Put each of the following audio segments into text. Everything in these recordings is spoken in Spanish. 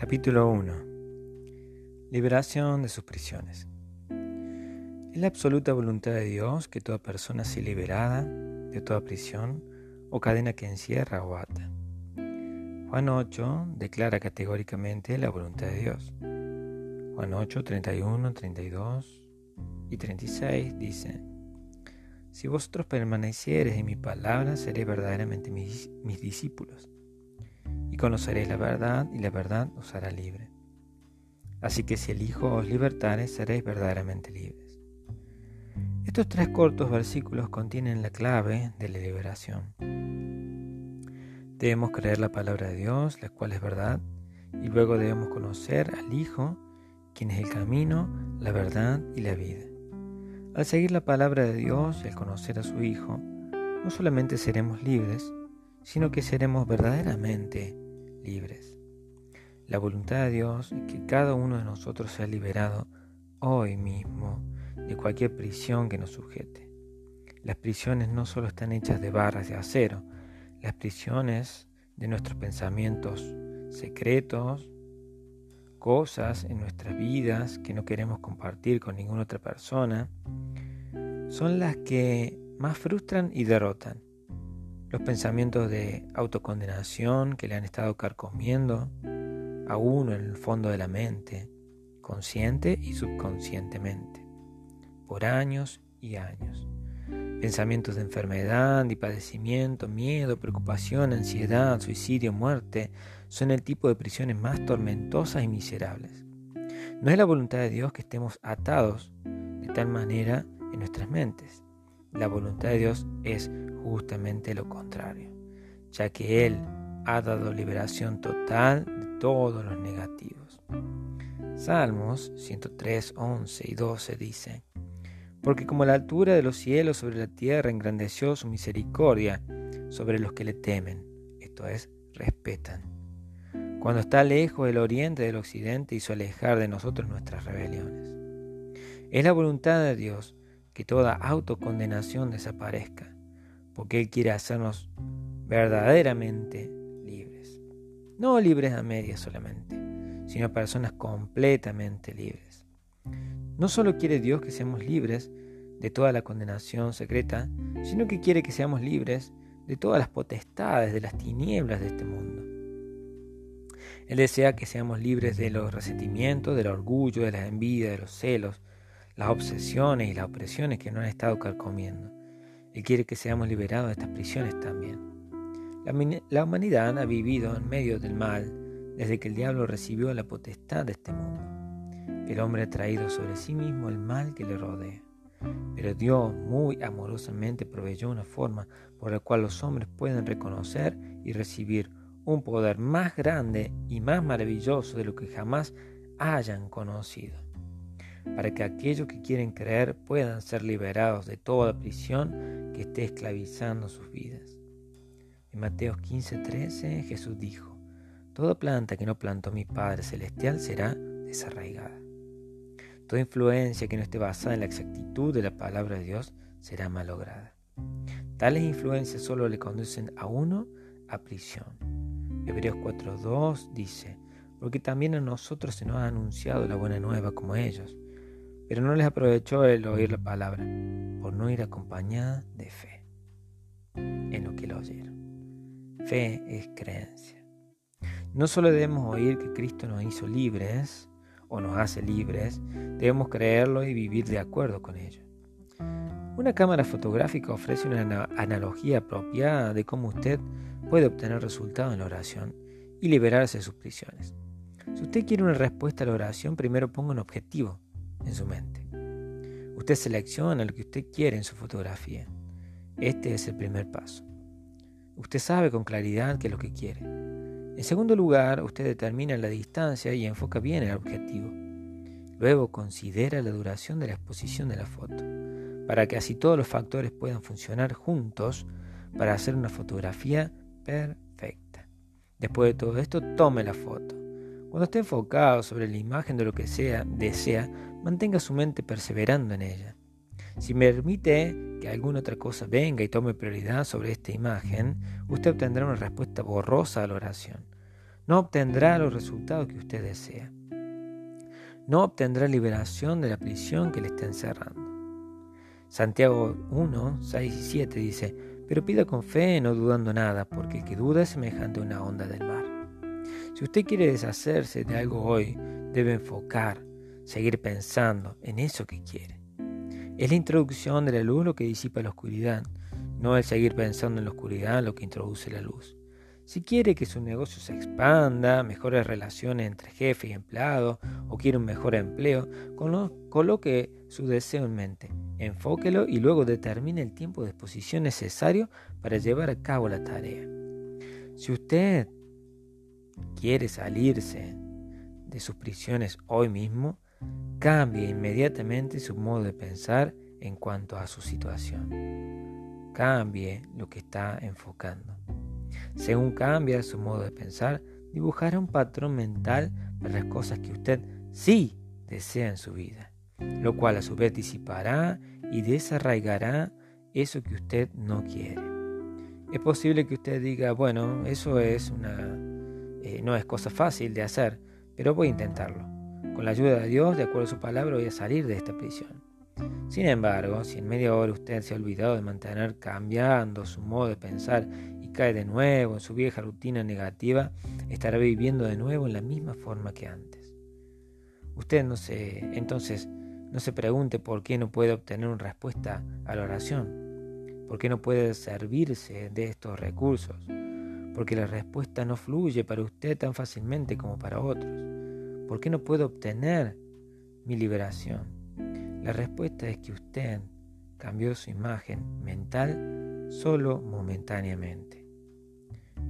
Capítulo 1 Liberación de sus prisiones. Es la absoluta voluntad de Dios que toda persona sea liberada de toda prisión o cadena que encierra o ata. Juan 8 declara categóricamente la voluntad de Dios. Juan 8, 31, 32 y 36 dice, Si vosotros permaneciereis en mi palabra, seréis verdaderamente mis, mis discípulos conoceréis la verdad y la verdad os hará libre. Así que si el Hijo os libertare, seréis verdaderamente libres. Estos tres cortos versículos contienen la clave de la liberación. Debemos creer la palabra de Dios, la cual es verdad, y luego debemos conocer al Hijo, quien es el camino, la verdad y la vida. Al seguir la palabra de Dios y al conocer a su Hijo, no solamente seremos libres, sino que seremos verdaderamente libres. La voluntad de Dios es que cada uno de nosotros sea liberado hoy mismo de cualquier prisión que nos sujete. Las prisiones no solo están hechas de barras de acero, las prisiones de nuestros pensamientos secretos, cosas en nuestras vidas que no queremos compartir con ninguna otra persona, son las que más frustran y derrotan los pensamientos de autocondenación que le han estado carcomiendo a uno en el fondo de la mente, consciente y subconscientemente, por años y años. Pensamientos de enfermedad y padecimiento, miedo, preocupación, ansiedad, suicidio, muerte, son el tipo de prisiones más tormentosas y miserables. No es la voluntad de Dios que estemos atados de tal manera en nuestras mentes. La voluntad de Dios es justamente lo contrario, ya que Él ha dado liberación total de todos los negativos. Salmos 103, 11 y 12 dice, porque como la altura de los cielos sobre la tierra engrandeció su misericordia sobre los que le temen, esto es, respetan. Cuando está lejos el oriente del occidente hizo alejar de nosotros nuestras rebeliones. Es la voluntad de Dios que toda autocondenación desaparezca porque Él quiere hacernos verdaderamente libres. No libres a medias solamente, sino personas completamente libres. No solo quiere Dios que seamos libres de toda la condenación secreta, sino que quiere que seamos libres de todas las potestades, de las tinieblas de este mundo. Él desea que seamos libres de los resentimientos, del orgullo, de la envidia, de los celos, las obsesiones y las opresiones que nos han estado carcomiendo. Él quiere que seamos liberados de estas prisiones también. La, humanidad ha vivido en medio del mal desde que el diablo recibió la potestad de este mundo. El hombre ha traído sobre sí mismo el mal que le rodea. Pero Dios muy amorosamente proveyó una forma por la cual los hombres pueden reconocer y recibir un poder más grande y más maravilloso de lo que jamás hayan conocido para que aquellos que quieren creer puedan ser liberados de toda prisión que esté esclavizando sus vidas. En Mateo 15:13 Jesús dijo, Toda planta que no plantó mi Padre Celestial será desarraigada. Toda influencia que no esté basada en la exactitud de la palabra de Dios será malograda. Tales influencias solo le conducen a uno a prisión. Hebreos 4.2 dice, porque también a nosotros se nos ha anunciado la buena nueva como ellos, pero no les aprovechó el oír la palabra, por no ir acompañada de fe en lo que lo oyeron. Fe es creencia. No solo debemos oír que Cristo nos hizo libres o nos hace libres, debemos creerlo y vivir de acuerdo con ello. Una cámara fotográfica ofrece una analogía apropiada de cómo usted puede obtener resultados en la oración y liberarse de sus prisiones. Si usted quiere una respuesta a la oración, primero ponga un objetivo en su mente. Usted selecciona lo que usted quiere en su fotografía. Este es el primer paso. Usted sabe con claridad qué es lo que quiere. En segundo lugar, usted determina la distancia y enfoca bien el objetivo. Luego considera la duración de la exposición de la foto, para que así todos los factores puedan funcionar juntos para hacer una fotografía perfecta. Después de todo esto, tome la foto. Cuando esté enfocado sobre la imagen de lo que sea, desea, mantenga su mente perseverando en ella. Si permite que alguna otra cosa venga y tome prioridad sobre esta imagen, usted obtendrá una respuesta borrosa a la oración. no obtendrá los resultados que usted desea. No obtendrá liberación de la prisión que le está encerrando. Santiago 1, 6 y 7 dice, pero pida con fe, no dudando nada, porque el que duda es semejante a una onda del mar. Si usted quiere deshacerse de algo hoy, debe enfocar, seguir pensando en eso que quiere. Es la introducción de la luz lo que disipa la oscuridad, no el seguir pensando en la oscuridad lo que introduce la luz. Si quiere que su negocio se expanda, mejores relaciones entre jefe y empleado, o quiere un mejor empleo, coloque su deseo en mente, enfóquelo y luego determine el tiempo de exposición necesario para llevar a cabo la tarea. Si usted quiere salirse de sus prisiones hoy mismo, cambie inmediatamente su modo de pensar en cuanto a su situación. Cambie lo que está enfocando. Según cambia su modo de pensar, dibujará un patrón mental para las cosas que usted sí desea en su vida, lo cual a su vez disipará y desarraigará eso que usted no quiere. Es posible que usted diga, bueno, eso es una, eh, no es cosa fácil de hacer, pero voy a intentarlo. Con la ayuda de Dios, de acuerdo a su palabra, voy a salir de esta prisión. Sin embargo, si en media hora usted se ha olvidado de mantener cambiando su modo de pensar cae de nuevo en su vieja rutina negativa, estará viviendo de nuevo en la misma forma que antes. Usted no se, entonces, no se pregunte por qué no puede obtener una respuesta a la oración, por qué no puede servirse de estos recursos, porque la respuesta no fluye para usted tan fácilmente como para otros, por qué no puede obtener mi liberación. La respuesta es que usted cambió su imagen mental solo momentáneamente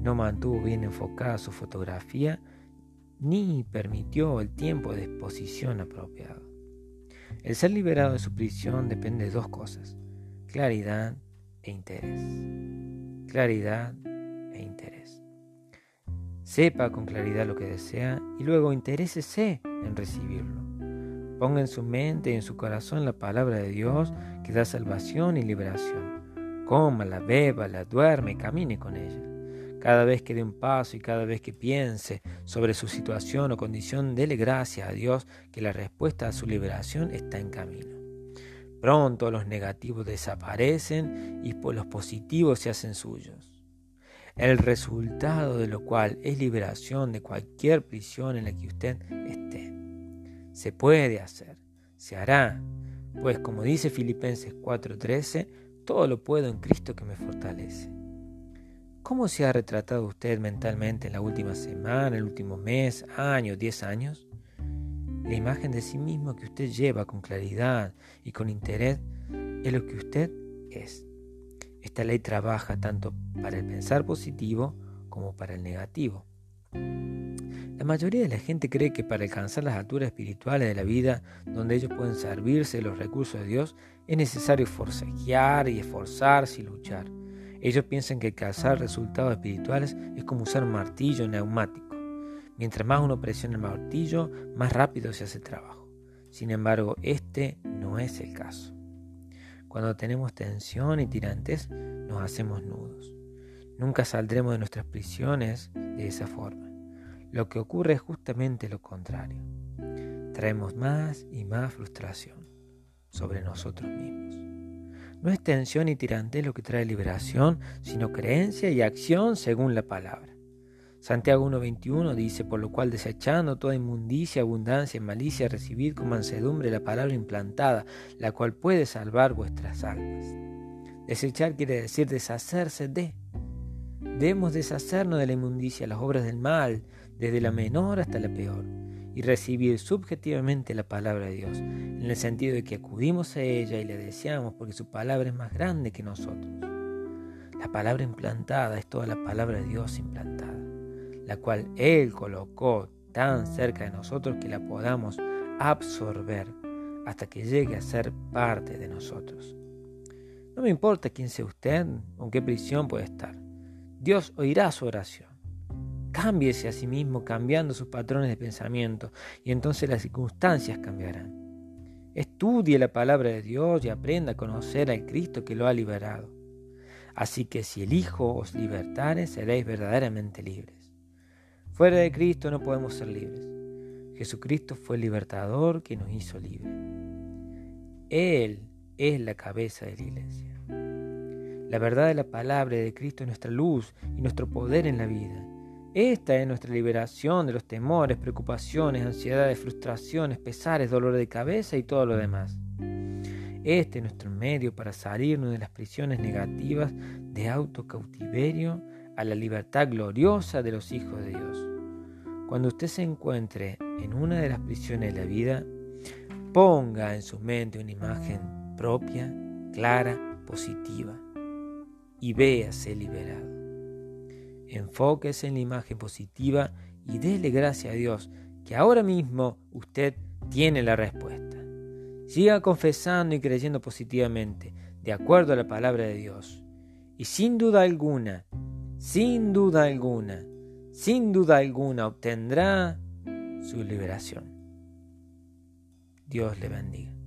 no mantuvo bien enfocada su fotografía ni permitió el tiempo de exposición apropiado. El ser liberado de su prisión depende de dos cosas, claridad e interés. Claridad interés. Sepa con claridad lo que desea y luego interésese en recibirlo. Ponga en su mente y en su corazón la palabra de Dios que da salvación y liberación. Cómala, la duerme, camine con ella. Cada vez que dé un paso y cada vez que piense sobre su situación o condición, dele gracias a Dios que la respuesta a su liberación está en camino. Pronto los negativos desaparecen y los positivos se hacen suyos. El resultado de lo cual es liberación de cualquier prisión en la que usted esté. Se puede hacer, se hará, pues como dice Filipenses 4:13, todo lo puedo en Cristo que me fortalece. ¿Cómo se ha retratado usted mentalmente en la última semana, el último mes, año, diez años? La imagen de sí mismo que usted lleva con claridad y con interés es lo que usted es. Esta ley trabaja tanto para el pensar positivo como para el negativo. La mayoría de la gente cree que para alcanzar las alturas espirituales de la vida, donde ellos pueden servirse de los recursos de Dios, es necesario forcejear y esforzarse y luchar. Ellos piensan que cazar resultados espirituales es como usar un martillo neumático. Mientras más uno presiona el martillo, más rápido se hace el trabajo. Sin embargo, este no es el caso. Cuando tenemos tensión y tirantes, nos hacemos nudos. Nunca saldremos de nuestras prisiones de esa forma. Lo que ocurre es justamente lo contrario. Traemos más y más frustración sobre nosotros mismos. No es tensión y tirante lo que trae liberación, sino creencia y acción según la palabra. Santiago 1.21 dice, por lo cual desechando toda inmundicia, abundancia y malicia, recibid con mansedumbre la palabra implantada, la cual puede salvar vuestras almas. Desechar quiere decir deshacerse de. Debemos deshacernos de la inmundicia, las obras del mal, desde la menor hasta la peor y recibir subjetivamente la palabra de Dios, en el sentido de que acudimos a ella y la deseamos porque su palabra es más grande que nosotros. La palabra implantada es toda la palabra de Dios implantada, la cual Él colocó tan cerca de nosotros que la podamos absorber hasta que llegue a ser parte de nosotros. No me importa quién sea usted o en qué prisión puede estar. Dios oirá su oración. Cámbiese a sí mismo cambiando sus patrones de pensamiento y entonces las circunstancias cambiarán. Estudie la palabra de Dios y aprenda a conocer al Cristo que lo ha liberado. Así que si el Hijo os libertare, seréis verdaderamente libres. Fuera de Cristo no podemos ser libres. Jesucristo fue el libertador que nos hizo libres. Él es la cabeza de la iglesia. La verdad de la palabra de Cristo es nuestra luz y nuestro poder en la vida. Esta es nuestra liberación de los temores, preocupaciones, ansiedades, frustraciones, pesares, dolor de cabeza y todo lo demás. Este es nuestro medio para salirnos de las prisiones negativas de autocautiverio a la libertad gloriosa de los hijos de Dios. Cuando usted se encuentre en una de las prisiones de la vida, ponga en su mente una imagen propia, clara, positiva y véase liberado. Enfóquese en la imagen positiva y déle gracias a Dios que ahora mismo usted tiene la respuesta. Siga confesando y creyendo positivamente, de acuerdo a la palabra de Dios. Y sin duda alguna, sin duda alguna, sin duda alguna obtendrá su liberación. Dios le bendiga.